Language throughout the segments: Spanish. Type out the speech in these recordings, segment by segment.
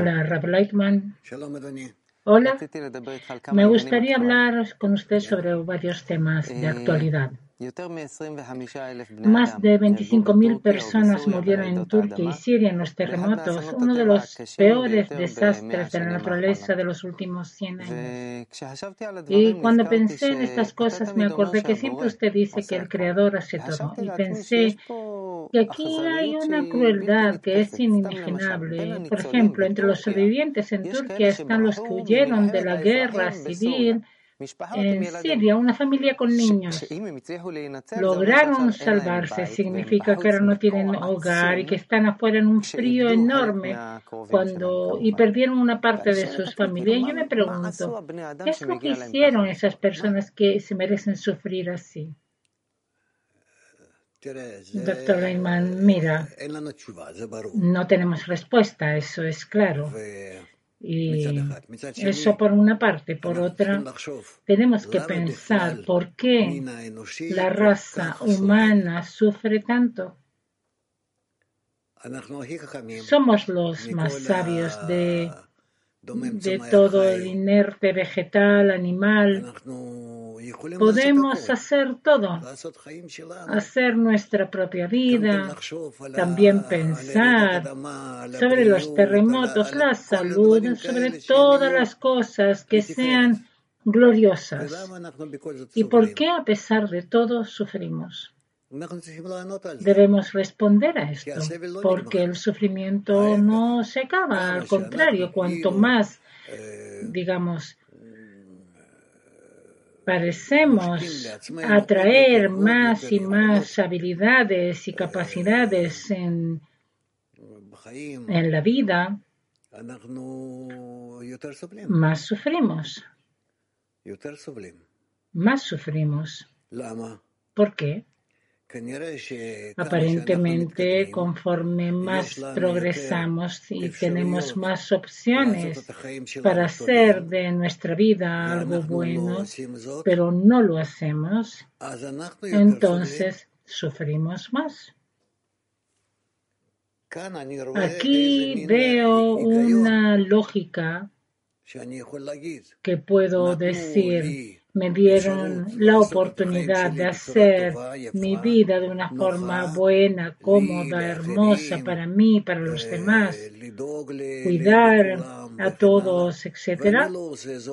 Hola, Rav Leitman. Hola. Me gustaría hablar con usted sobre varios temas de actualidad. Más de 25.000 personas murieron en Turquía y Siria en los terremotos, uno de los peores desastres de la naturaleza de los últimos 100 años. Y cuando pensé en estas cosas me acordé que siempre usted dice que el Creador hace todo. Y pensé que aquí hay una crueldad que es inimaginable. Por ejemplo, entre los sobrevivientes en Turquía están los que huyeron de la guerra civil en Siria, una familia con niños lograron salvarse. Significa que ahora no tienen hogar y que están afuera en un frío enorme cuando y perdieron una parte de sus familias. Y yo me pregunto, ¿qué es lo que hicieron esas personas que se merecen sufrir así? Doctor Reimann, mira, no tenemos respuesta, eso es claro. Y eso por una parte. Por otra, tenemos que pensar por qué la raza humana sufre tanto. Somos los más sabios de, de todo el inerte vegetal, animal. Podemos hacer todo, hacer nuestra propia vida, también pensar sobre los terremotos, la salud, sobre todas las cosas que sean gloriosas. ¿Y por qué a pesar de todo sufrimos? Debemos responder a esto, porque el sufrimiento no se acaba, al contrario, cuanto más, digamos, parecemos atraer más y más habilidades y capacidades en, en la vida, más sufrimos. Más sufrimos. ¿Por qué? Aparentemente, conforme más progresamos y tenemos más opciones para hacer de nuestra vida algo bueno, pero no lo hacemos, entonces sufrimos más. Aquí veo una lógica que puedo decir me dieron la oportunidad de hacer mi vida de una forma buena, cómoda, hermosa para mí, para los demás, cuidar a todos, etc.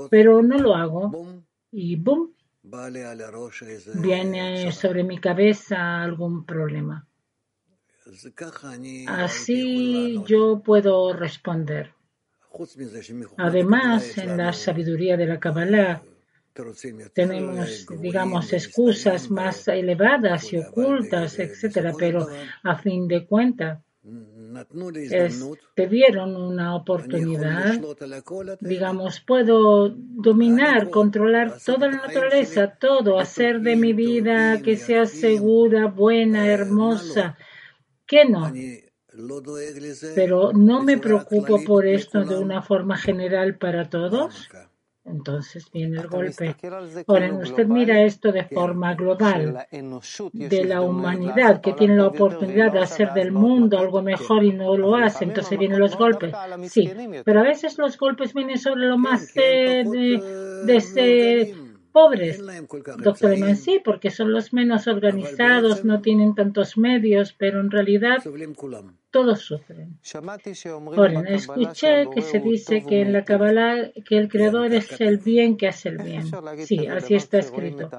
Pero no lo hago y ¡boom! Viene sobre mi cabeza algún problema. Así yo puedo responder. Además, en la sabiduría de la Kabbalah, tenemos, digamos, excusas más elevadas y ocultas, etcétera, pero a fin de cuentas te dieron una oportunidad, digamos, puedo dominar, controlar toda la naturaleza, todo, hacer de mi vida que sea segura, buena, hermosa, que no. Pero no me preocupo por esto de una forma general para todos. Entonces viene el golpe. Ahora, usted mira esto de forma global, de la humanidad que tiene la oportunidad de hacer del mundo algo mejor y no lo hace, entonces vienen los golpes. Sí, pero a veces los golpes vienen sobre lo más de, de, pobres. Doctor Eman, sí, porque son los menos organizados, no tienen tantos medios, pero en realidad todos sufren. Ahora, escuché que se dice que en la Kabbalah que el Creador es el bien que hace el bien. Sí, así está escrito.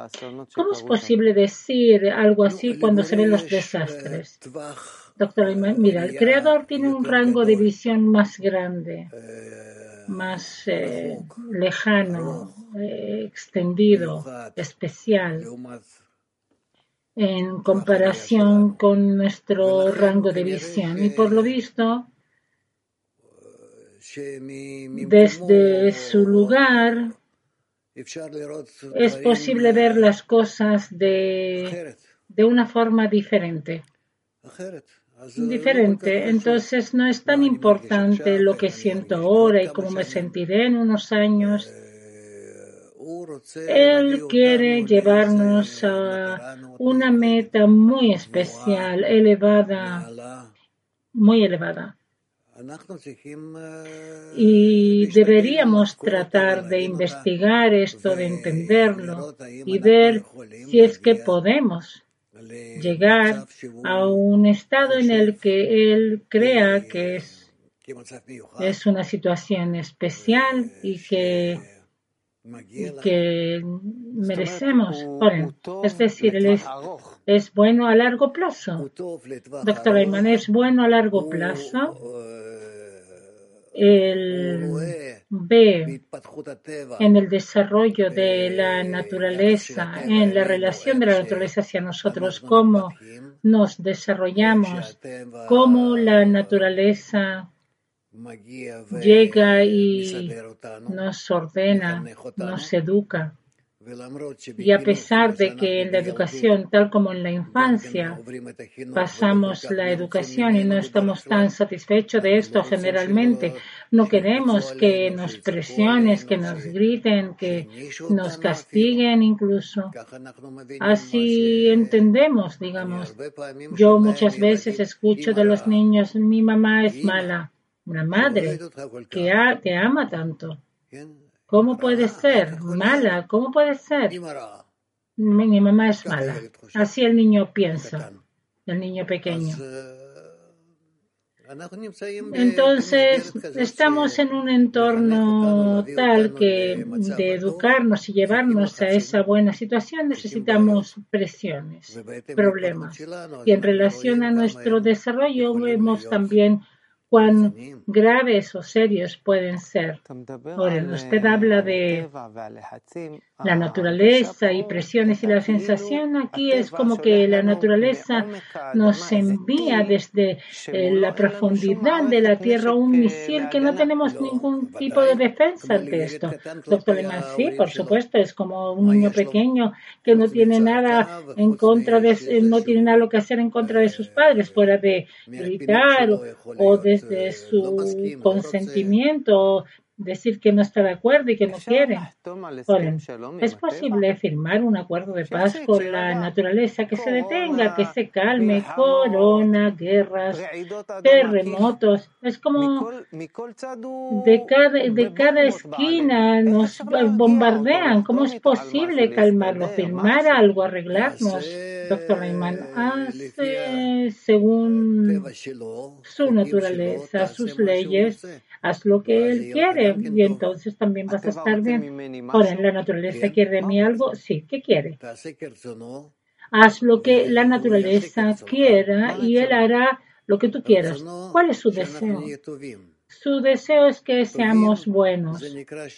¿Cómo es posible decir algo así cuando se ven los desastres? Doctor, mira, el Creador tiene un rango de visión más grande más eh, lejano, eh, extendido, especial, en comparación con nuestro rango de visión. Y por lo visto, desde su lugar, es posible ver las cosas de, de una forma diferente diferente. Entonces no es tan importante lo que siento ahora y cómo me sentiré en unos años. Él quiere llevarnos a una meta muy especial, elevada, muy elevada. Y deberíamos tratar de investigar esto, de entenderlo y ver si es que podemos llegar a un estado en el que él crea que es, es una situación especial y que, que merecemos. Es decir, él es, es bueno a largo plazo. Doctor Ayman, es bueno a largo plazo él ve en el desarrollo de la naturaleza, en la relación de la naturaleza hacia nosotros, cómo nos desarrollamos, cómo la naturaleza llega y nos ordena, nos educa. Y a pesar de que en la educación, tal como en la infancia, pasamos la educación y no estamos tan satisfechos de esto generalmente, no queremos que nos presionen, que nos griten, que nos castiguen incluso. Así entendemos, digamos. Yo muchas veces escucho de los niños, mi mamá es mala, una madre que te ama tanto. ¿Cómo puede ser? Mala, ¿cómo puede ser? Mi, mamá es mala. Así el niño piensa, el niño pequeño. Entonces, estamos en un entorno tal que de educarnos y llevarnos a esa buena situación necesitamos presiones, problemas. Y en relación a nuestro desarrollo vemos también cuán graves o serios pueden ser. Ahora, usted habla de la naturaleza y presiones y la sensación aquí es como que la naturaleza nos envía desde eh, la profundidad de la tierra un misil que no tenemos ningún tipo de defensa ante esto. Doctor Lehmann, sí, por supuesto, es como un niño pequeño que no tiene nada en contra de, no tiene nada lo que hacer en contra de sus padres, fuera de gritar o de de su consentimiento, decir que no está de acuerdo y que no quiere. es posible firmar un acuerdo de paz con la naturaleza que se detenga, que se calme, corona, guerras, terremotos. Es como de cada, de cada esquina nos bombardean. ¿Cómo es posible calmarlo? Firmar algo, arreglarnos. Doctor Reimann hace según su naturaleza, sus leyes, haz lo que él quiere y entonces también vas a estar bien. Ahora, ¿la naturaleza quiere de mí algo? Sí, ¿qué quiere? Haz lo que la naturaleza quiera y él hará lo que tú quieras. ¿Cuál es su deseo? Su deseo es que seamos buenos.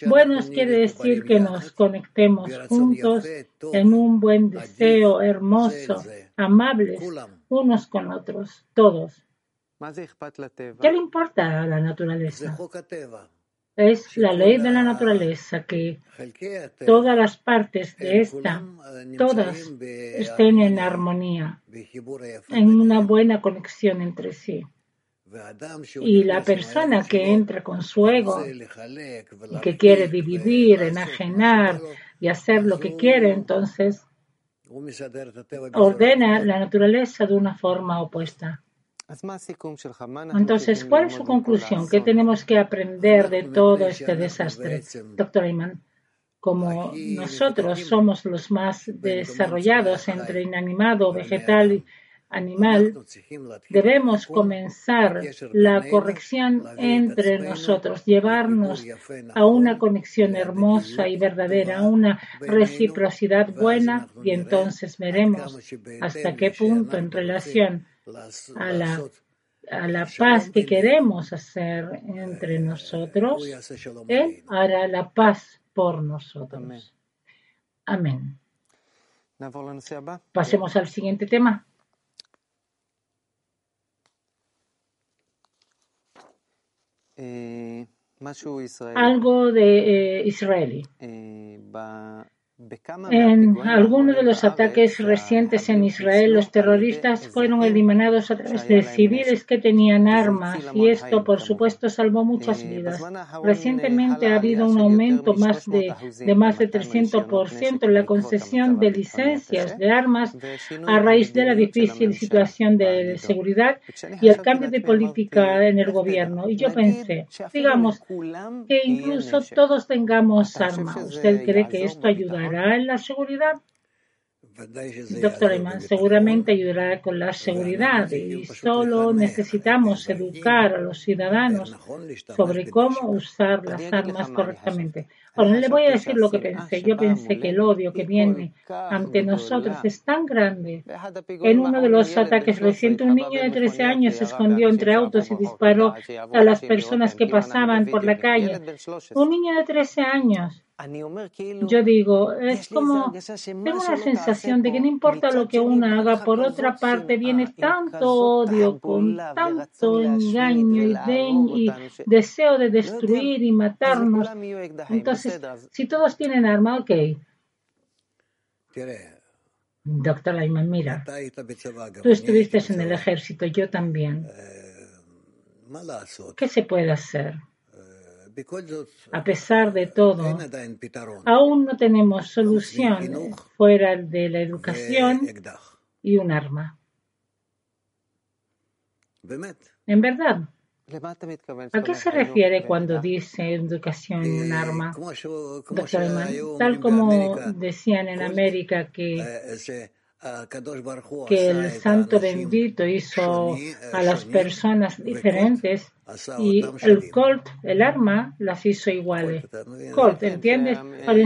Buenos quiere decir que nos conectemos juntos en un buen deseo hermoso, amables unos con otros, todos. ¿Qué le importa a la naturaleza? Es la ley de la naturaleza que todas las partes de esta, todas estén en armonía, en una buena conexión entre sí. Y la persona que entra con su ego y que quiere dividir, enajenar y hacer lo que quiere, entonces ordena la naturaleza de una forma opuesta. Entonces, ¿cuál es su conclusión? ¿Qué tenemos que aprender de todo este desastre, doctor Iman? Como nosotros somos los más desarrollados entre inanimado, vegetal y animal, debemos comenzar la corrección entre nosotros, llevarnos a una conexión hermosa y verdadera, a una reciprocidad buena y entonces veremos hasta qué punto en relación a la, a la paz que queremos hacer entre nosotros, Él hará la paz por nosotros. Amén. Pasemos al siguiente tema. Eh, Algo de eh, israelí. Eh, En algunos de los ataques recientes en Israel, los terroristas fueron eliminados a través de civiles que tenían armas y esto, por supuesto, salvó muchas vidas. Recientemente ha habido un aumento más de, de más de 300% en la concesión de licencias de armas a raíz de la difícil situación de seguridad y el cambio de política en el gobierno. Y yo pensé, digamos, que incluso todos tengamos armas. ¿Usted cree que esto ayudará? en la seguridad? Doctor Eman, seguramente ayudará con la seguridad y solo necesitamos educar a los ciudadanos sobre cómo usar las armas correctamente. Ahora, le voy a decir lo que pensé. Yo pensé que el odio que viene ante nosotros es tan grande. En uno de los ataques recientes, un niño de 13 años se escondió entre autos y disparó a las personas que pasaban por la calle. Un niño de 13 años. Yo digo, es como, tengo la sensación de que no importa lo que uno haga, por otra parte viene tanto odio, con tanto engaño y, y deseo de destruir y matarnos. Entonces, si todos tienen arma, ok. Doctor Laiman, mira, tú estuviste en el ejército, yo también. ¿Qué se puede hacer? A pesar de todo, aún no tenemos solución fuera de la educación y un arma. En verdad. ¿A qué se refiere cuando dice educación y un arma? Doctor tal como decían en América que que el Santo Bendito hizo a las personas diferentes y el Colt, el arma, las hizo iguales. Colt, ¿entiendes?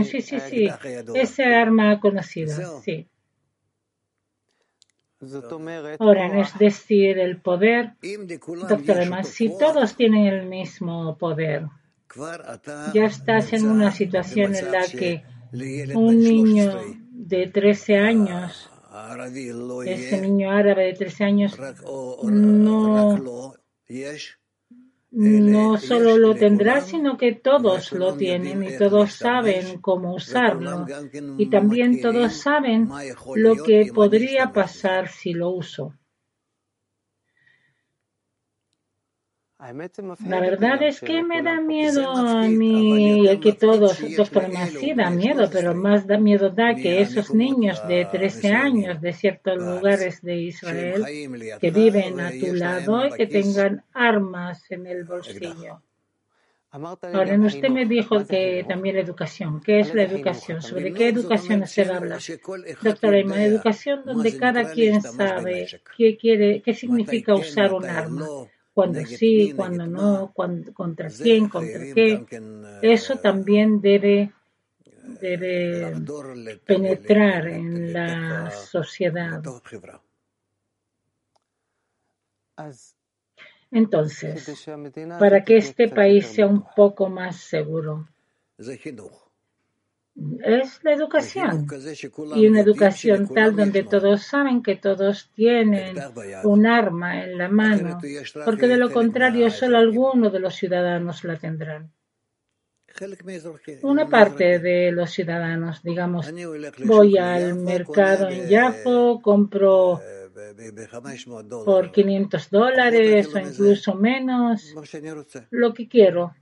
sí, sí, sí, ese arma conocida, sí. Ahora, es decir, el poder, doctor, además, si todos tienen el mismo poder, ya estás en una situación en la que un niño de 13 años ese niño árabe de 13 años no, no solo lo tendrá, sino que todos lo tienen y todos saben cómo usarlo. Y también todos saben lo que podría pasar si lo uso. La verdad es que me da miedo a mí, el que todos, doctor sí da miedo, pero más da miedo da que esos niños de 13 años de ciertos lugares de Israel que viven a tu lado y que tengan armas en el bolsillo. Ahora, usted me dijo que también la educación. ¿Qué es la educación? ¿Sobre qué educación se habla? Doctora Emma, educación donde cada quien sabe qué, quiere, qué significa usar un arma cuando sí, cuando no, contra quién, contra qué. Eso también debe, debe penetrar en la sociedad. Entonces, para que este país sea un poco más seguro, es la educación. Y una educación tal donde todos saben que todos tienen un arma en la mano, porque de lo contrario solo algunos de los ciudadanos la tendrán. Una parte de los ciudadanos, digamos, voy al mercado en Yafo, compro por 500 dólares o incluso menos lo que quiero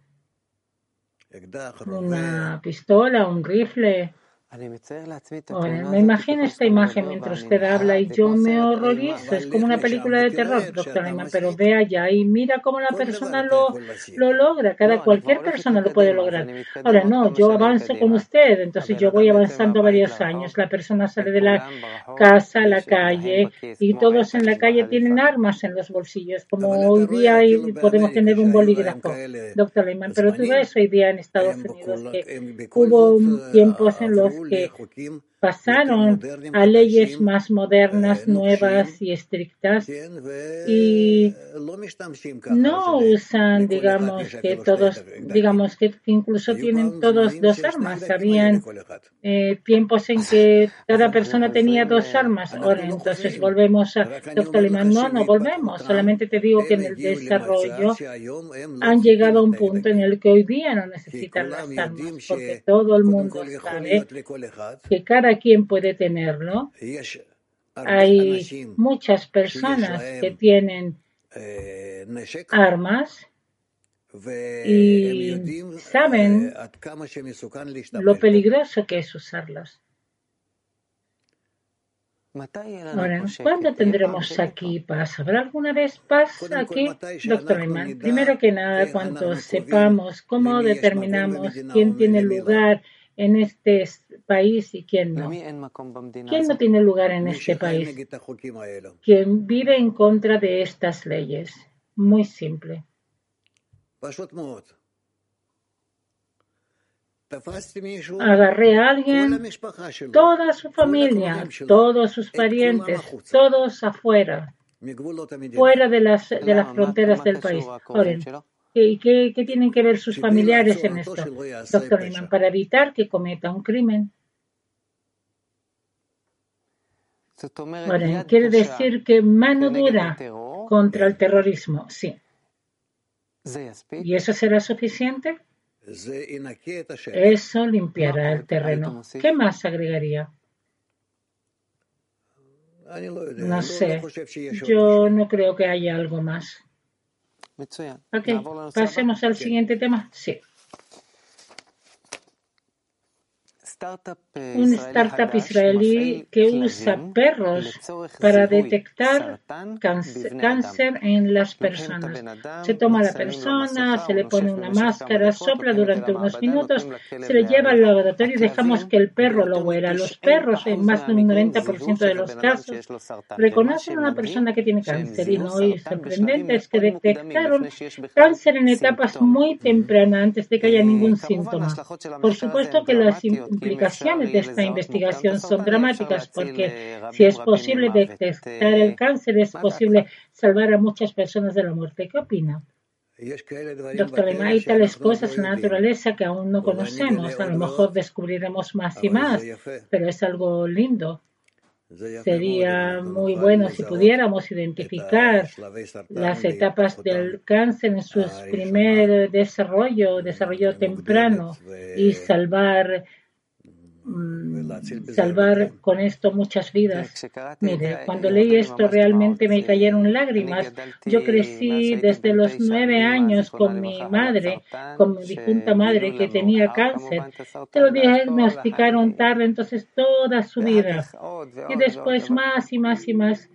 una pistola, un rifle, me imagino esta imagen mientras usted habla y yo me horrorizo. Es como una película de terror, doctor Ayman, pero ve allá y mira cómo la persona lo, lo logra. Cada cualquier persona lo puede lograr. Ahora no, yo avanzo con usted, entonces yo voy avanzando varios años. La persona sale de la casa a la calle y todos en la calle tienen armas en los bolsillos, como hoy día podemos tener un bolígrafo, doctor Ayman. Pero tú ves hoy día en Estados Unidos que hubo tiempos en los que pasaron a leyes más modernas, nuevas y estrictas y no usan, digamos, que todos, digamos, que incluso tienen todos dos armas. Habían eh, tiempos en que cada persona tenía dos armas. Ahora, entonces volvemos a, doctor Liman, no, no volvemos. Solamente te digo que en el desarrollo han llegado a un punto en el que hoy día no necesitan las armas, porque todo el mundo sabe que cada quien puede tenerlo. Hay muchas personas que tienen armas y saben lo peligroso que es usarlas. Ahora, ¿cuándo tendremos aquí paz? ¿Habrá alguna vez paz aquí, doctor Iman? Primero que nada, cuando sepamos cómo determinamos quién tiene lugar en este país y quién no. ¿Quién no tiene lugar en este país? Quien vive en contra de estas leyes. Muy simple. Agarré a alguien, toda su familia, todos sus parientes, todos afuera, fuera de las, de las fronteras del país. ¿Y qué, tienen que ver sus familiares en esto, doctor Iman, para evitar que cometa un crimen? Bueno, quiere decir que mano dura contra el terrorismo, sí. ¿Y eso será suficiente? Eso limpiará el terreno. ¿Qué más agregaría? No sé. Yo no creo que haya algo más. Ok, pasemos al siguiente tema. Sí. Un startup israelí que usa perros para detectar cáncer en las personas. Se toma a la persona, se le pone una máscara, sopla durante unos minutos, se le lleva al laboratorio y dejamos que el perro lo huela. Los perros, en más de un 90% de los casos, reconocen a una persona que tiene cáncer. Y lo sorprendente es que detectaron cáncer en etapas muy tempranas antes de que haya ningún síntoma. Por supuesto que las implicaciones de esta investigación son dramáticas porque si es posible detectar el cáncer, es posible salvar a muchas personas de la muerte. ¿Qué opina? Doctor Lema, hay tales cosas en la naturaleza que aún no conocemos. A lo mejor descubriremos más y más, pero es algo lindo. Sería muy bueno si pudiéramos identificar las etapas del cáncer en su primer desarrollo, desarrollo temprano y salvar salvar con esto muchas vidas. Mire, cuando leí esto realmente me cayeron lágrimas. Yo crecí desde los nueve años con mi madre, con mi difunta madre que tenía cáncer. Te lo diagnosticaron tarde, entonces toda su vida. Y después más y más y más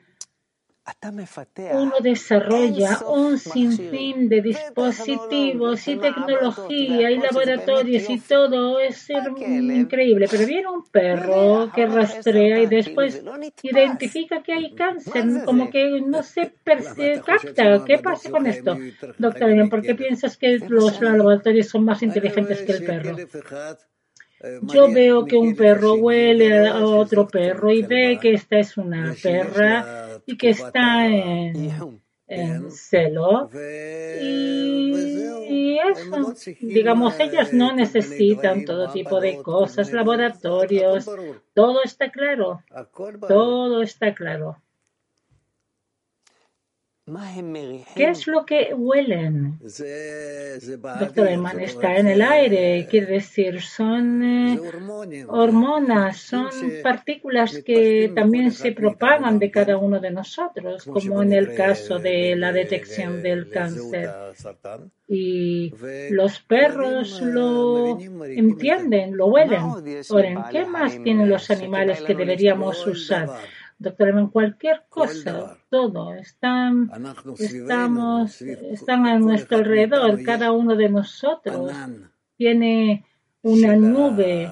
uno desarrolla un sinfín de dispositivos y tecnología y laboratorios y todo. Es increíble. Pero viene un perro que rastrea y después identifica que hay cáncer, como que no se capta. ¿Qué pasa con esto, doctor? ¿Por qué piensas que los laboratorios son más inteligentes que el perro? Yo veo que un perro huele a otro perro y ve que esta es una perra y que está en, celo. Y, eso, digamos, ellos no necesitan todo tipo de cosas, laboratorios, todo está claro, todo está claro. ¿Qué es lo que huelen? Doctor Eman, está en el aire, quiere decir, son eh, hormonas, son partículas que también se propagan de cada uno de nosotros, como en el caso de la detección del cáncer. Y los perros lo entienden, lo huelen. Ahora, ¿qué más tienen los animales que deberíamos usar? Doctor en cualquier cosa, todo, están, estamos, están a nuestro alrededor, cada uno de nosotros. Tiene una nube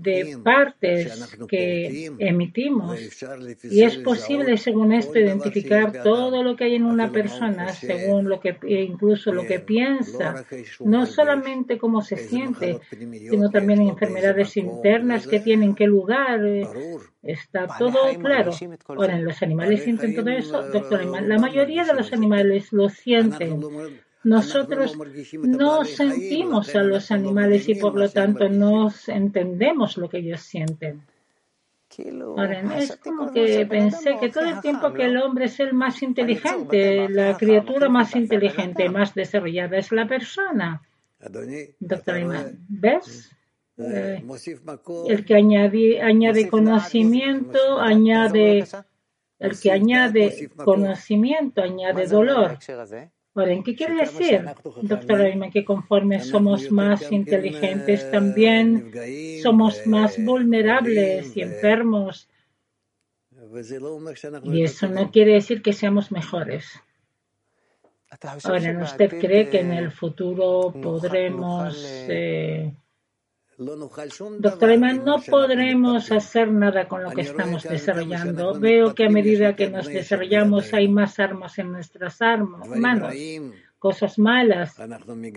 de partes que emitimos. Y es posible según esto identificar todo lo que hay en una persona según lo que incluso lo que piensa. No solamente cómo se siente sino también enfermedades internas que tienen qué lugar está todo claro. Ahora en los animales sienten todo eso doctor la mayoría de los animales lo sienten nosotros no sentimos a los animales y por lo tanto no entendemos lo que ellos sienten. Ahora, es como que pensé que todo el tiempo que el hombre es el más inteligente, la criatura más inteligente, más desarrollada es la persona. Doctor Iman, ¿ves? Eh, el que añade, añade conocimiento, añade, el que añade conocimiento, añade dolor. ¿Qué quiere decir, doctor Ayman, que conforme somos más inteligentes también somos más vulnerables y enfermos? Y eso no quiere decir que seamos mejores. Ahora, ¿usted cree que en el futuro podremos Doctor Ayman, no podremos hacer nada con lo que estamos desarrollando. Veo que a medida que nos desarrollamos hay más armas en nuestras armas, manos, cosas malas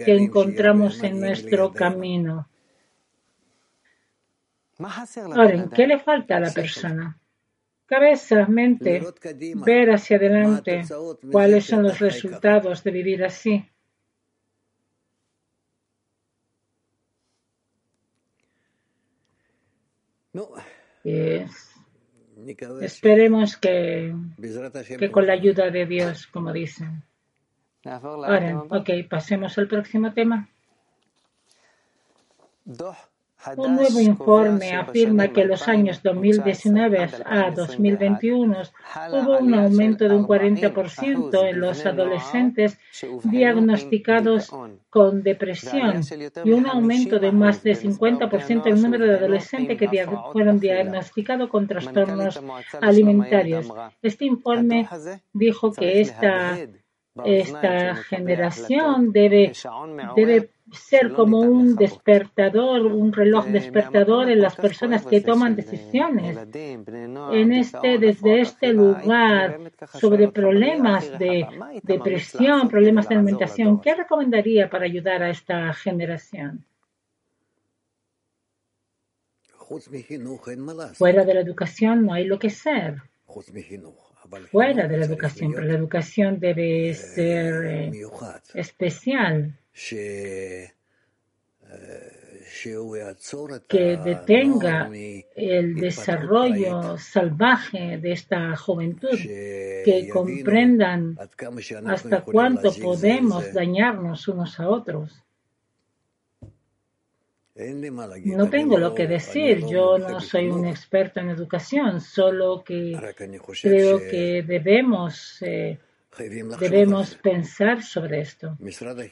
que encontramos en nuestro camino. Ahora, ¿qué le falta a la persona? Cabeza, mente, ver hacia adelante cuáles son los resultados de vivir así. Esperemos que, que con la ayuda de Dios, como dicen. Ahora, ok, pasemos al próximo tema. Un nuevo informe afirma que en los años 2019 a 2021 hubo un aumento de un 40% en los adolescentes diagnosticados con depresión y un aumento de más de 50% en el número de adolescentes que fueron diagnosticados con trastornos alimentarios. Este informe dijo que esta, esta generación debe, debe ser como un despertador, un reloj despertador en las personas que toman decisiones. En este, desde este lugar, sobre problemas de depresión, problemas de alimentación, ¿qué recomendaría para ayudar a esta generación? Fuera de la educación no hay lo que ser. Fuera de la educación, pero la educación debe ser eh, especial. Que detenga el desarrollo salvaje de esta juventud, que comprendan hasta cuánto podemos dañarnos unos a otros. No tengo lo que decir, yo no soy un experto en educación, solo que creo que debemos eh, Debemos pensar sobre esto.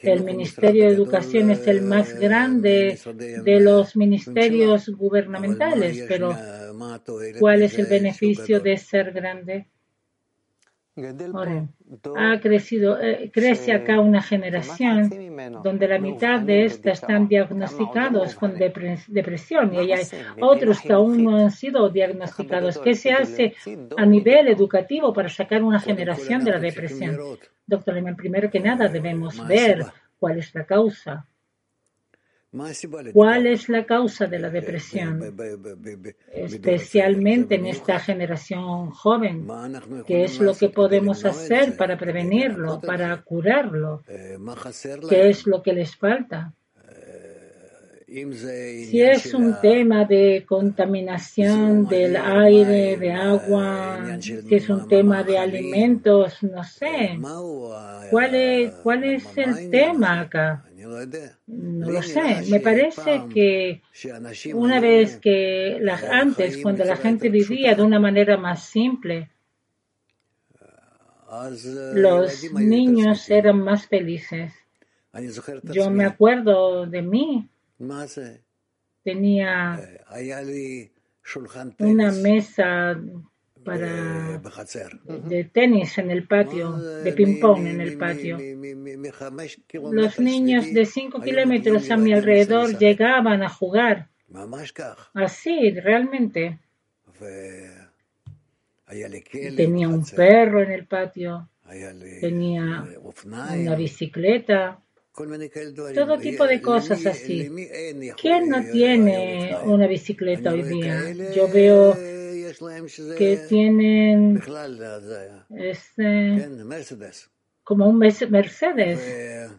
El Ministerio de Educación es el más grande de los ministerios gubernamentales, pero ¿cuál es el beneficio de ser grande? Ha crecido, eh, crece acá una generación donde la mitad de estas están diagnosticados con depresión y hay otros que aún no han sido diagnosticados. ¿Qué se hace a nivel educativo para sacar una generación de la depresión? Doctor primero que nada debemos ver cuál es la causa. ¿Cuál es la causa de la depresión? Especialmente en esta generación joven. ¿Qué es lo que podemos hacer para prevenirlo, para curarlo? ¿Qué es lo que les falta? Si es un tema de contaminación del aire, de agua, si es un tema de alimentos, no sé. ¿Cuál es, cuál es el tema acá? No lo sé. Me parece que una vez que antes, cuando la gente vivía de una manera más simple, los niños eran más felices. Yo me acuerdo de mí. Tenía una mesa para de tenis en el patio, de ping-pong en el patio. Los niños de 5 kilómetros a mi alrededor llegaban a jugar. Así, realmente. Tenía un perro en el patio, tenía una bicicleta, todo tipo de cosas así. ¿Quién no tiene una bicicleta hoy día? Yo veo que tienen este, como un Mercedes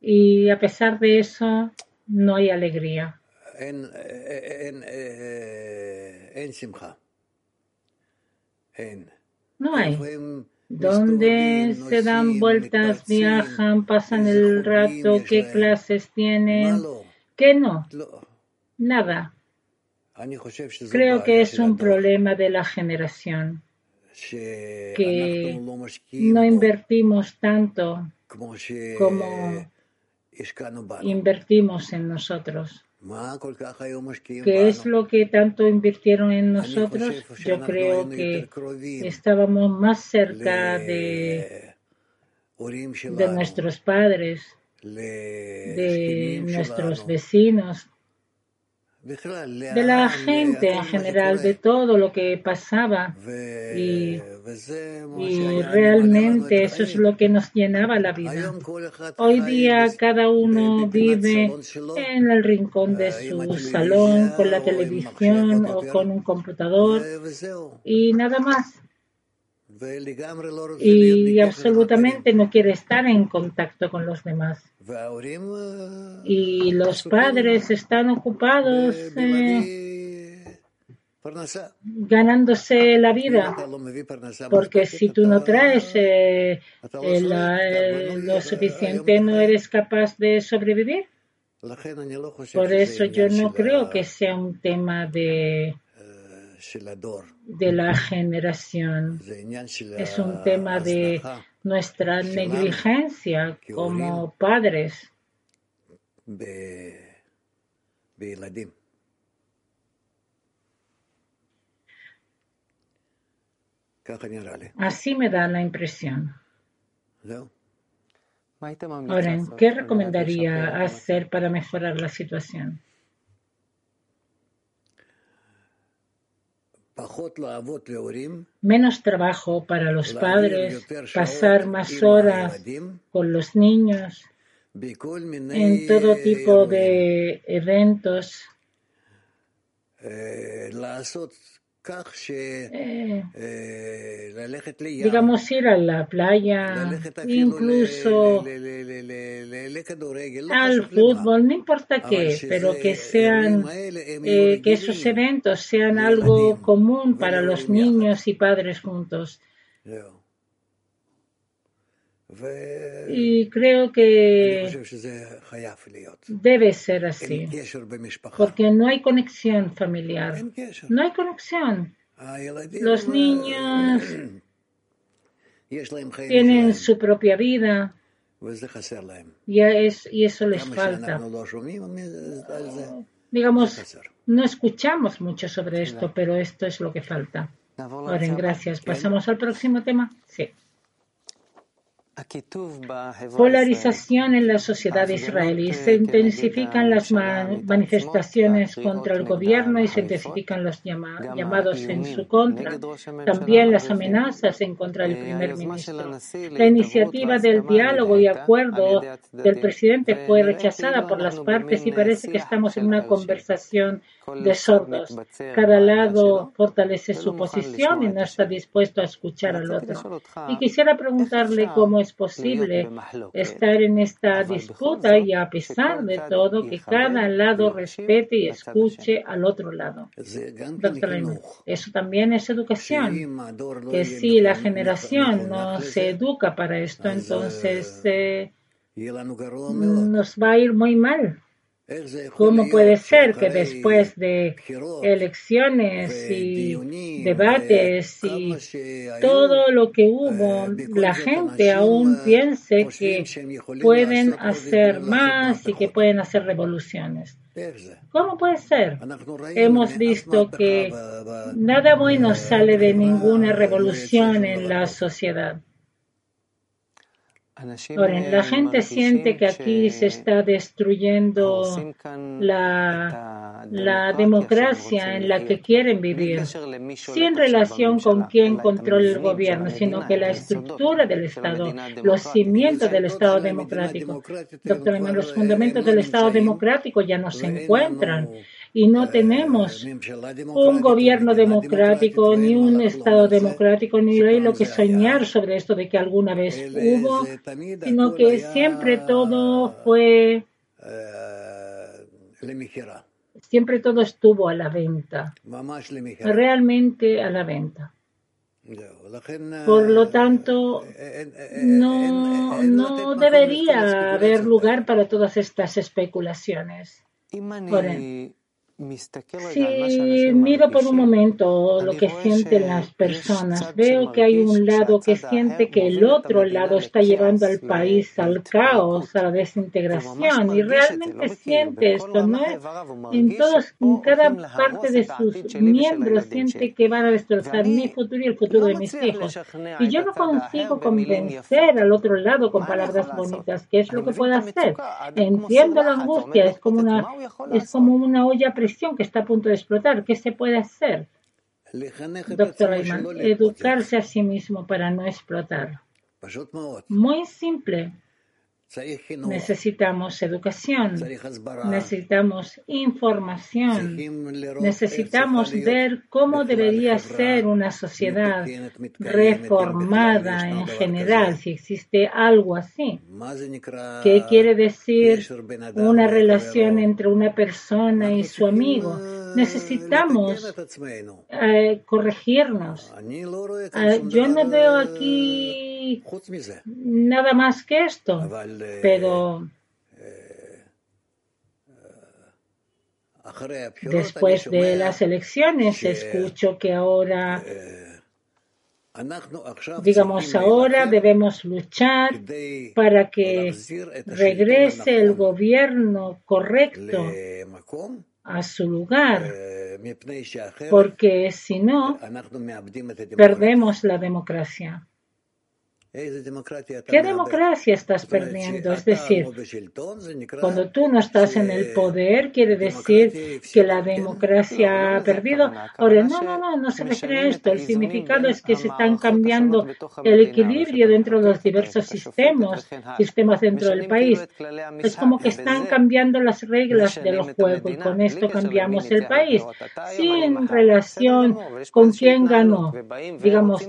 y a pesar de eso no hay alegría. No hay. ¿Dónde se dan vueltas, viajan, pasan el rato? ¿Qué clases tienen? ¿Qué no? Nada. Creo que es un problema de la generación, que no invertimos tanto como invertimos en nosotros. ¿Qué es lo que tanto invirtieron en nosotros? Yo creo que estábamos más cerca de, de nuestros padres, de nuestros vecinos, de la gente en general, de todo lo que pasaba. Y, realmente eso es lo que nos llenaba la vida. Hoy día cada uno vive en el rincón de su salón, con la televisión o con un computador y nada más y absolutamente no quiere estar en contacto con los demás. Y los padres están ocupados eh, ganándose la vida, porque si tú no traes eh, lo suficiente, no eres capaz de sobrevivir. Por eso yo no creo que sea un tema de de la generación. Es un tema de nuestra negligencia como padres. Así me da la impresión. Ahora, ¿qué recomendaría hacer para mejorar la situación? Menos trabajo para los padres, pasar más horas con los niños en todo tipo de eventos. Eh, eh, eh, digamos ir a la playa, incluso al fútbol, no importa qué, pero que sean, eh, que esos eventos sean algo común para los niños y padres juntos. Y creo que debe ser así, porque no hay conexión familiar, no hay conexión. Los niños tienen su propia vida y, y eso les falta. Digamos, no escuchamos mucho sobre esto, pero esto es lo que falta. Ahora, gracias. Pasamos al próximo tema. Sí. Polarización en la sociedad israelí. Se intensifican las manifestaciones contra el gobierno y se intensifican los llamados en su contra. También las amenazas en contra del primer ministro. La iniciativa del diálogo y acuerdo del presidente fue rechazada por las partes y parece que estamos en una conversación de sordos. Cada lado fortalece su posición y no está dispuesto a escuchar al otro. Y quisiera preguntarle cómo es posible estar en esta disputa y a pesar de todo que cada lado respete y escuche al otro lado. eso también es educación. Que si la generación no se educa para esto, entonces eh, nos va a ir muy mal. ¿Cómo puede ser que después de elecciones y debates y todo lo que hubo, la gente aún piense que pueden hacer más y que pueden hacer revoluciones? ¿Cómo puede ser? Hemos visto que nada bueno sale de ninguna revolución en la sociedad. Ahora, la gente siente que aquí se está destruyendo la, la democracia en la que quieren vivir, sin relación con quién controla el gobierno, sino que la estructura del Estado, los cimientos del Estado democrático. Doctor, los fundamentos del Estado democrático ya no se encuentran y no tenemos un gobierno democrático, ni un Estado democrático, ni hay lo que soñar sobre esto de que alguna vez hubo, sino que siempre todo fue, siempre todo estuvo a la venta, realmente a la venta. Por lo tanto, no, no debería haber lugar para todas estas especulaciones. Si miro por un momento lo que sienten las personas, veo que hay un lado que siente que el otro lado está llevando al país al caos, a la desintegración, y realmente siente esto, ¿no? En, todos, en cada parte de sus miembros siente que van a destrozar mi futuro y el futuro de mis hijos. Y yo no consigo convencer al otro lado con palabras bonitas, ¿qué es lo que puedo hacer? Entiendo la angustia, es como una, es como una olla que está a punto de explotar. ¿Qué se puede hacer? Doctor Ayman, educarse a sí mismo para no explotar. Muy simple. Necesitamos educación, necesitamos información, necesitamos ver cómo debería ser una sociedad reformada en general, si existe algo así. ¿Qué quiere decir una relación entre una persona y su amigo? Necesitamos eh, corregirnos. Ah, yo no veo aquí nada más que esto, pero después de las elecciones escucho que ahora Digamos, ahora debemos luchar para que regrese el gobierno correcto a su lugar, porque si no, perdemos la democracia. ¿Qué democracia estás perdiendo? Es decir, cuando tú no estás en el poder, quiere decir que la democracia ha perdido. Ahora, no, no, no, no se refiere a esto. El significado es que se están cambiando el equilibrio dentro de los diversos sistemas, sistemas dentro del país. Es como que están cambiando las reglas del juego y con esto cambiamos el país, sin relación con quién ganó. Digamos,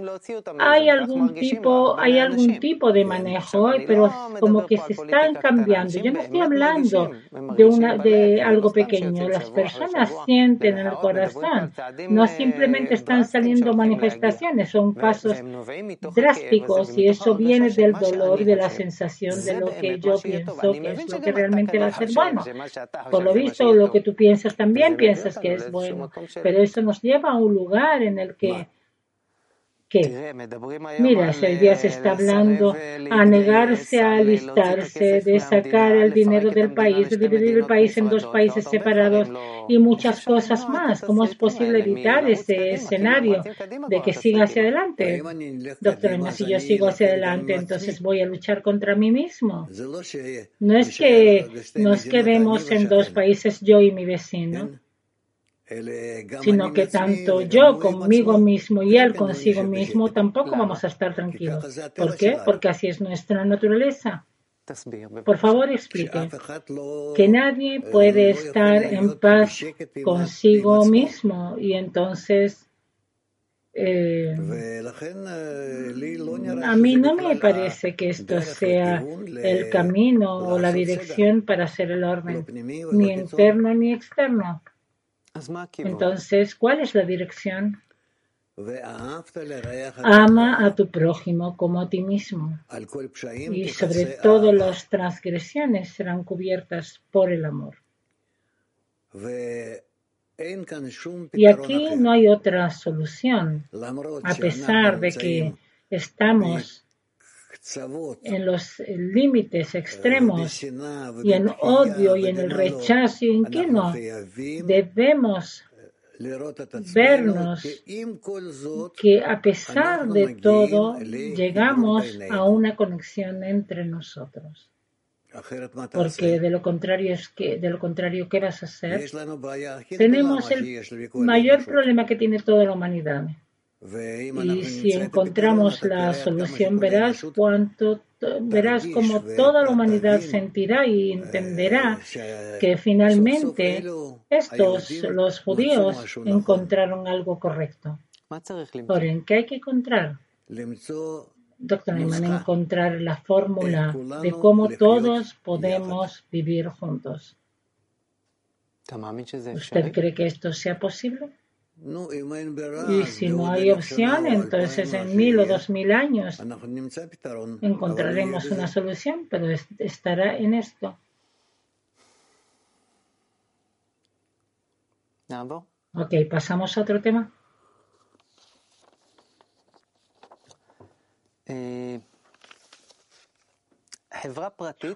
hay algún tipo, hay algún tipo de manejo, pero como que se están cambiando. Yo no estoy hablando de, una, de algo pequeño. Las personas sienten en el corazón. No simplemente están saliendo manifestaciones, son pasos drásticos y eso viene del dolor y de la sensación de lo que yo pienso que es lo que realmente va a ser bueno. Por lo visto, lo que tú piensas también piensas que es bueno, pero eso nos lleva a un lugar en el que que, mira, si el día se está hablando a negarse a alistarse, de sacar el dinero del país, de dividir el país en dos países separados y muchas cosas más. ¿Cómo es posible evitar ese escenario de que siga hacia adelante? Doctor, si yo sigo hacia adelante, entonces voy a luchar contra mí mismo. No es que nos quedemos en dos países, yo y mi vecino sino que tanto yo conmigo mismo y él consigo mismo tampoco vamos a estar tranquilos. ¿Por qué? Porque así es nuestra naturaleza. Por favor, explique que nadie puede estar en paz consigo mismo y entonces eh, a mí no me parece que esto sea el camino o la dirección para hacer el orden, ni interno ni externo. Entonces, ¿cuál es la dirección? Ama a tu prójimo como a ti mismo. Y sobre todo las transgresiones serán cubiertas por el amor. Y aquí no hay otra solución, a pesar de que estamos en los límites extremos y en odio y en el rechazo y en que no debemos vernos que a pesar de todo llegamos a una conexión entre nosotros. Porque de lo contrario es que de lo contrario qué vas a hacer? Tenemos el mayor problema que tiene toda la humanidad. Y si encontramos la solución, verás cuánto, verás como toda la humanidad sentirá y entenderá que finalmente estos, los judíos, encontraron algo correcto. Ahora, ¿en qué hay que encontrar? Doctor Neyman, encontrar la fórmula de cómo todos podemos vivir juntos. ¿Usted cree que esto sea posible? Y si no hay opción, entonces en mil o dos mil años encontraremos una solución, pero estará en esto. Ok, pasamos a otro tema. Eh,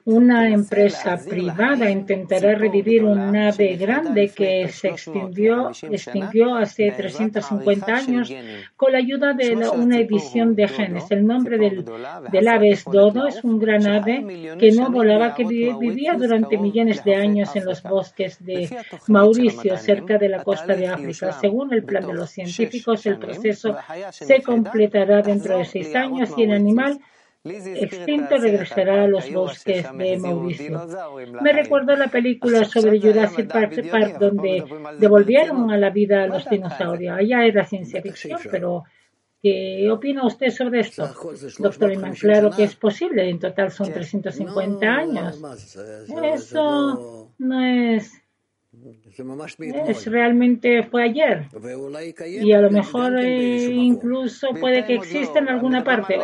una empresa privada intentará revivir un nave grande que se extinguió, extinguió hace 350 años con la ayuda de una edición de genes. El nombre del, del ave es Dodo, es un gran ave que no volaba, que vivía durante millones de años en los bosques de Mauricio, cerca de la costa de África. Según el plan de los científicos, el proceso se completará dentro de seis años y el animal extinto regresará a los bosques de Mauricio. Me recuerdo la película sobre Jurassic Park, donde devolvieron a la vida a los dinosaurios. Allá era ciencia ficción, pero ¿qué opina usted sobre esto? Doctor Iman, claro que es posible. En total son 350 años. Eso no es es realmente fue ayer y a lo mejor eh, incluso puede que exista en alguna parte.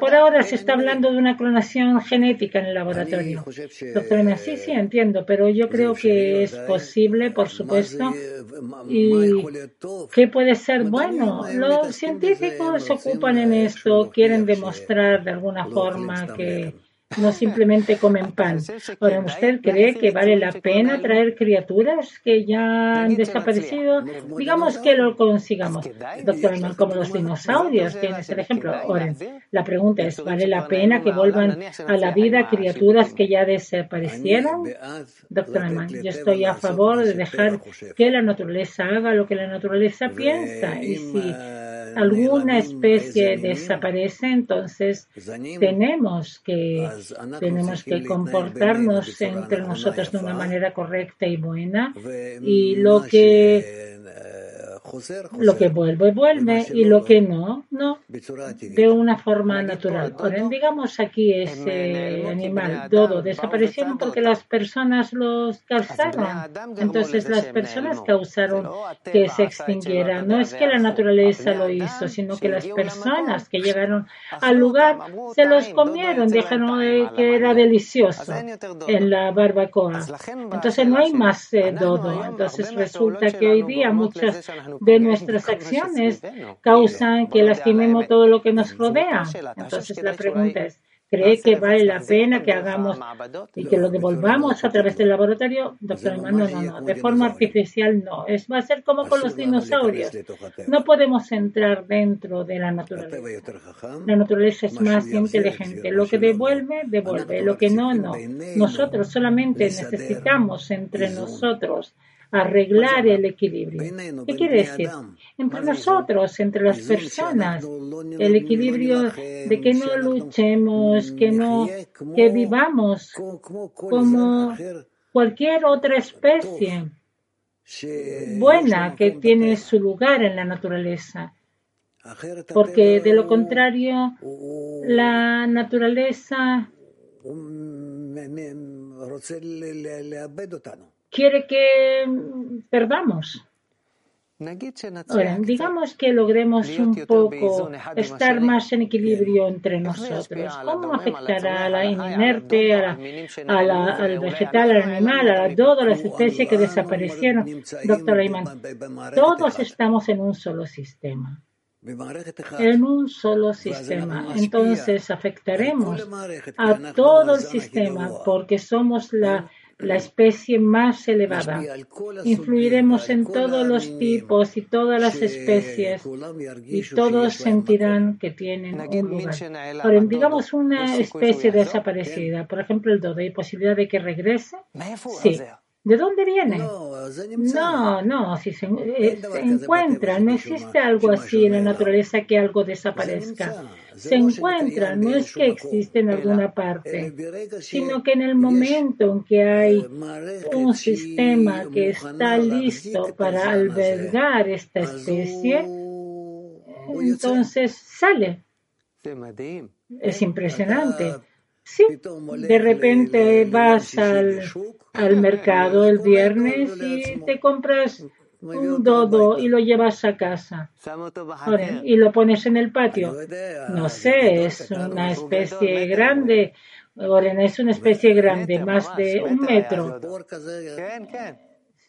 por ahora se está hablando de una clonación genética en el laboratorio. Doctor, sí, sí, entiendo, pero yo creo que es posible, por supuesto, y que puede ser bueno. Los científicos se ocupan en esto, quieren demostrar de alguna forma que no simplemente comen pan. Ahora, ¿usted cree que vale la pena traer criaturas que ya han desaparecido? Digamos que lo consigamos. Doctor como los dinosaurios, tienes el ejemplo. Ahora, la pregunta es, ¿vale la pena que vuelvan a la vida criaturas que ya desaparecieron? Doctor Ayman, yo estoy a favor de dejar que la naturaleza haga lo que la naturaleza piensa. Y si alguna especie desaparece, entonces tenemos que, tenemos que comportarnos entre nosotros de una manera correcta y buena. Y lo que lo que vuelve, vuelve y lo que no, no, de una forma natural. Ahora, digamos aquí ese animal, dodo, desaparecieron porque las personas los causaron. Entonces las personas causaron que se extinguiera. No es que la naturaleza lo hizo, sino que las personas que llegaron al lugar se los comieron, dejaron que era delicioso en la barbacoa. Entonces no hay más eh, dodo. Entonces resulta que hoy día muchas de nuestras acciones causan que lastimemos todo lo que nos rodea. Entonces la pregunta es, ¿cree que vale la pena que hagamos y que lo devolvamos a través del laboratorio? Doctor no, no, no, de forma artificial no. Es, va a ser como con los dinosaurios. No podemos entrar dentro de la naturaleza. La naturaleza es más inteligente. Lo que devuelve, devuelve. Lo que no, no. Nosotros solamente necesitamos entre nosotros arreglar el equilibrio. ¿Qué quiere decir? Entre nosotros, entre las personas, el equilibrio de que no luchemos, que no, que vivamos como cualquier otra especie buena que tiene su lugar en la naturaleza. Porque de lo contrario, la naturaleza quiere que perdamos. Ahora, digamos que logremos un poco estar más en equilibrio entre nosotros. ¿Cómo afectará a la inerte, a la, al vegetal, al animal, a todas las especies que desaparecieron? Doctor Ayman, todos estamos en un solo sistema. En un solo sistema. Entonces afectaremos a todo el sistema porque somos la la especie más elevada. Influiremos en todos los tipos y todas las especies y todos sentirán que tienen un lugar. Ahora, digamos una especie desaparecida, por ejemplo el dodo, ¿hay posibilidad de que regrese? Sí. ¿De dónde viene? No, no, si se, eh, encuentra, no existe algo así en la naturaleza que algo desaparezca. Se encuentra, no es que existe en alguna parte, sino que en el momento en que hay un sistema que está listo para albergar esta especie, entonces sale. Es impresionante. Sí, de repente vas al al mercado el viernes y te compras un dodo y lo llevas a casa y lo pones en el patio. No sé, es una especie grande. Oren, es una especie grande, más de un metro.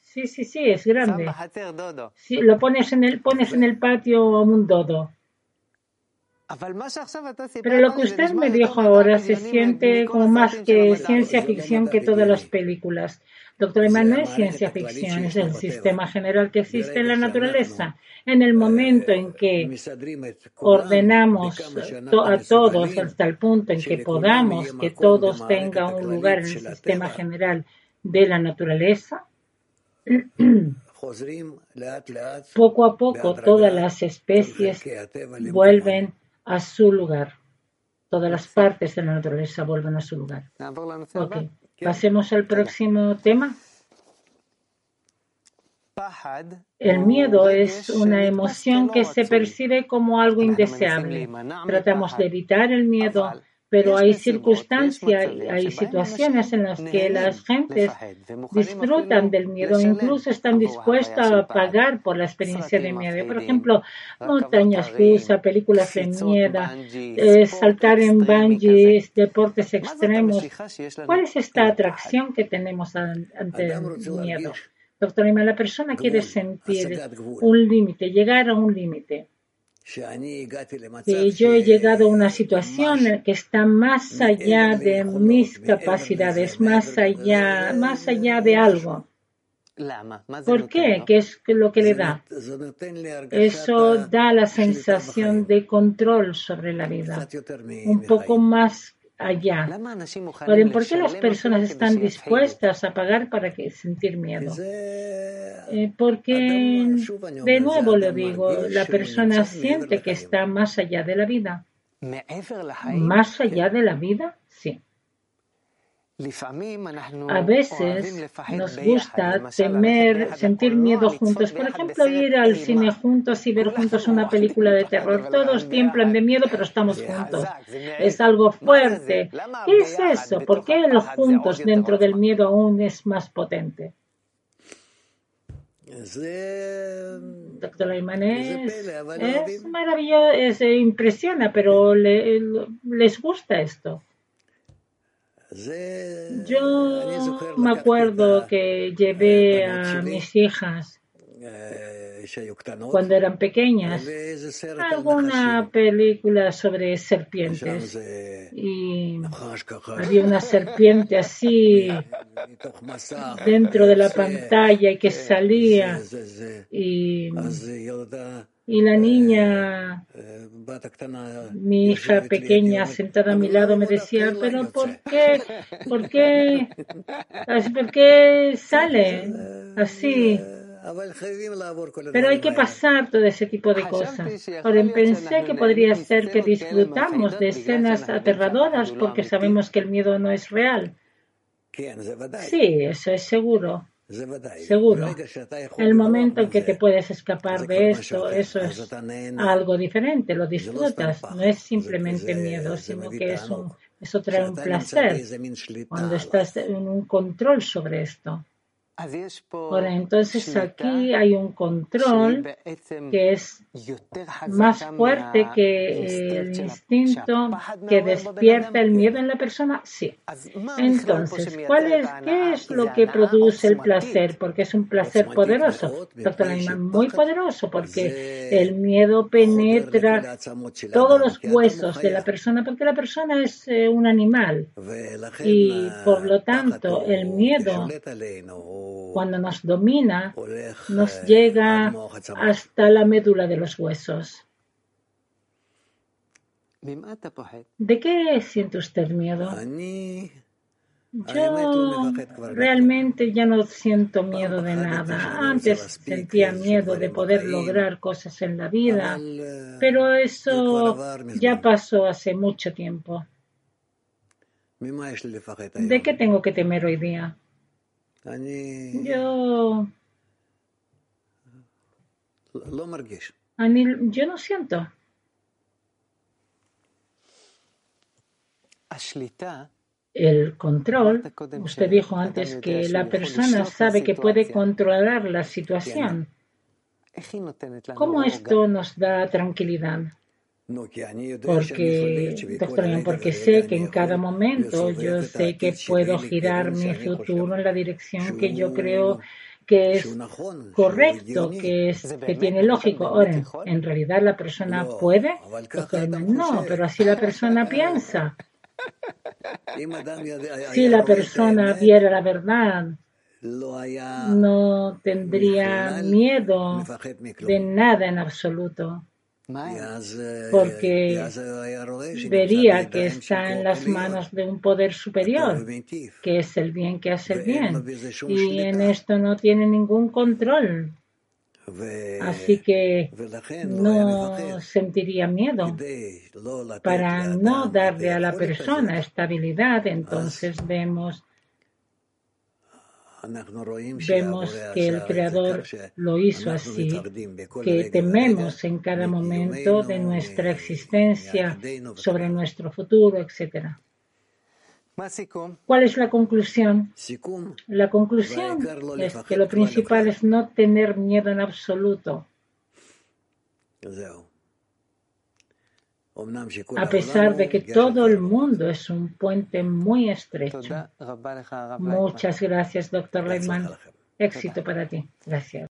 Sí, sí, sí, es grande. Sí, lo pones en el, pones en el patio un dodo. Pero lo que usted me dijo ahora se siente como más que ciencia ficción que todas las películas. Doctor Eman, no es ciencia ficción, es el sistema general que existe en la naturaleza. En el momento en que ordenamos a todos hasta el punto en que podamos que todos tengan un lugar en el sistema general de la naturaleza, poco a poco todas las especies vuelven a su lugar. Todas las partes de la naturaleza vuelven a su lugar. Okay. Pasemos al próximo tema. El miedo es una emoción que se percibe como algo indeseable. Tratamos de evitar el miedo pero hay circunstancias, hay situaciones en las que las gentes disfrutan del miedo, incluso están dispuestas a pagar por la experiencia de miedo. Por ejemplo, montañas rusas, películas de miedo, eh, saltar en bungee, deportes extremos. ¿Cuál es esta atracción que tenemos ante el miedo? Doctor la persona quiere sentir un límite, llegar a un límite que yo he llegado a una situación que está más allá de mis capacidades, más allá, más allá de algo. ¿Por qué? ¿Qué es lo que le da? Eso da la sensación de control sobre la vida, un poco más allá. ¿por qué las personas están dispuestas a pagar para que sentir miedo? Eh, porque, de nuevo lo digo, la persona siente que está más allá de la vida. ¿Más allá de la vida? A veces nos gusta temer, sentir miedo juntos. Por ejemplo, ir al cine juntos y ver juntos una película de terror. Todos tiemblan de miedo, pero estamos juntos. Es algo fuerte. ¿Qué es eso? ¿Por qué los juntos dentro del miedo aún es más potente? Doctor Aymanes, es maravilloso, impresiona, pero les gusta esto. Yo me acuerdo que llevé a mis hijas cuando eran pequeñas. Alguna película sobre serpientes. y había una serpiente así dentro de la pantalla y que salía. y y la niña, mi hija pequeña sentada a mi lado, me decía, pero ¿por qué? ¿Por qué? ¿Por qué sale así? Pero hay que pasar todo ese tipo de cosas. Ahora pensé que podría ser que disfrutamos de escenas aterradoras porque sabemos que el miedo no es real. Sí, eso es seguro. Seguro. El momento en que te puedes escapar de esto, eso es algo diferente, lo disfrutas. No es simplemente miedo, sino que es un, eso trae un placer cuando estás en un control sobre esto. Ahora, entonces aquí hay un control que es más fuerte que el instinto que despierta el miedo en la persona. Sí. Entonces, ¿cuál es, ¿qué es lo que produce el placer? Porque es un placer poderoso, doctor muy poderoso, porque el miedo penetra todos los huesos de la persona, porque la persona es eh, un animal. Y por lo tanto, el miedo cuando nos domina, nos llega hasta la médula de los huesos. ¿De qué siente usted miedo? Yo realmente ya no siento miedo de nada. Antes sentía miedo de poder lograr cosas en la vida, pero eso ya pasó hace mucho tiempo. ¿De qué tengo que temer hoy día? Yo. yo no siento. El control, usted dijo antes que la persona sabe que puede controlar la situación. ¿Cómo esto nos da tranquilidad? Porque, porque sé que en cada momento yo sé que puedo girar mi futuro en la dirección que yo creo que es correcto, que, es, que tiene lógico. Ahora, ¿en realidad la persona puede? no, pero así la persona piensa. Si la persona viera la verdad, no tendría miedo de nada en absoluto porque vería que está en las manos de un poder superior, que es el bien que hace el bien. Y en esto no tiene ningún control. Así que no sentiría miedo para no darle a la persona estabilidad. Entonces vemos vemos que el Creador lo hizo así, que tememos en cada momento de nuestra existencia sobre nuestro futuro, etc. ¿Cuál es la conclusión? La conclusión es que lo principal es no tener miedo en absoluto. A pesar de que todo el mundo es un puente muy estrecho. Muchas gracias, doctor Lehmann. Éxito para ti. Gracias.